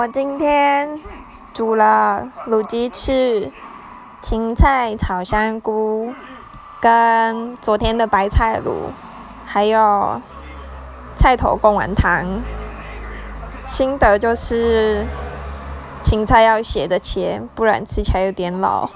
我今天煮了卤鸡翅、芹菜炒香菇，跟昨天的白菜卤，还有菜头贡丸汤。心得就是芹菜要斜着切，不然吃起来有点老。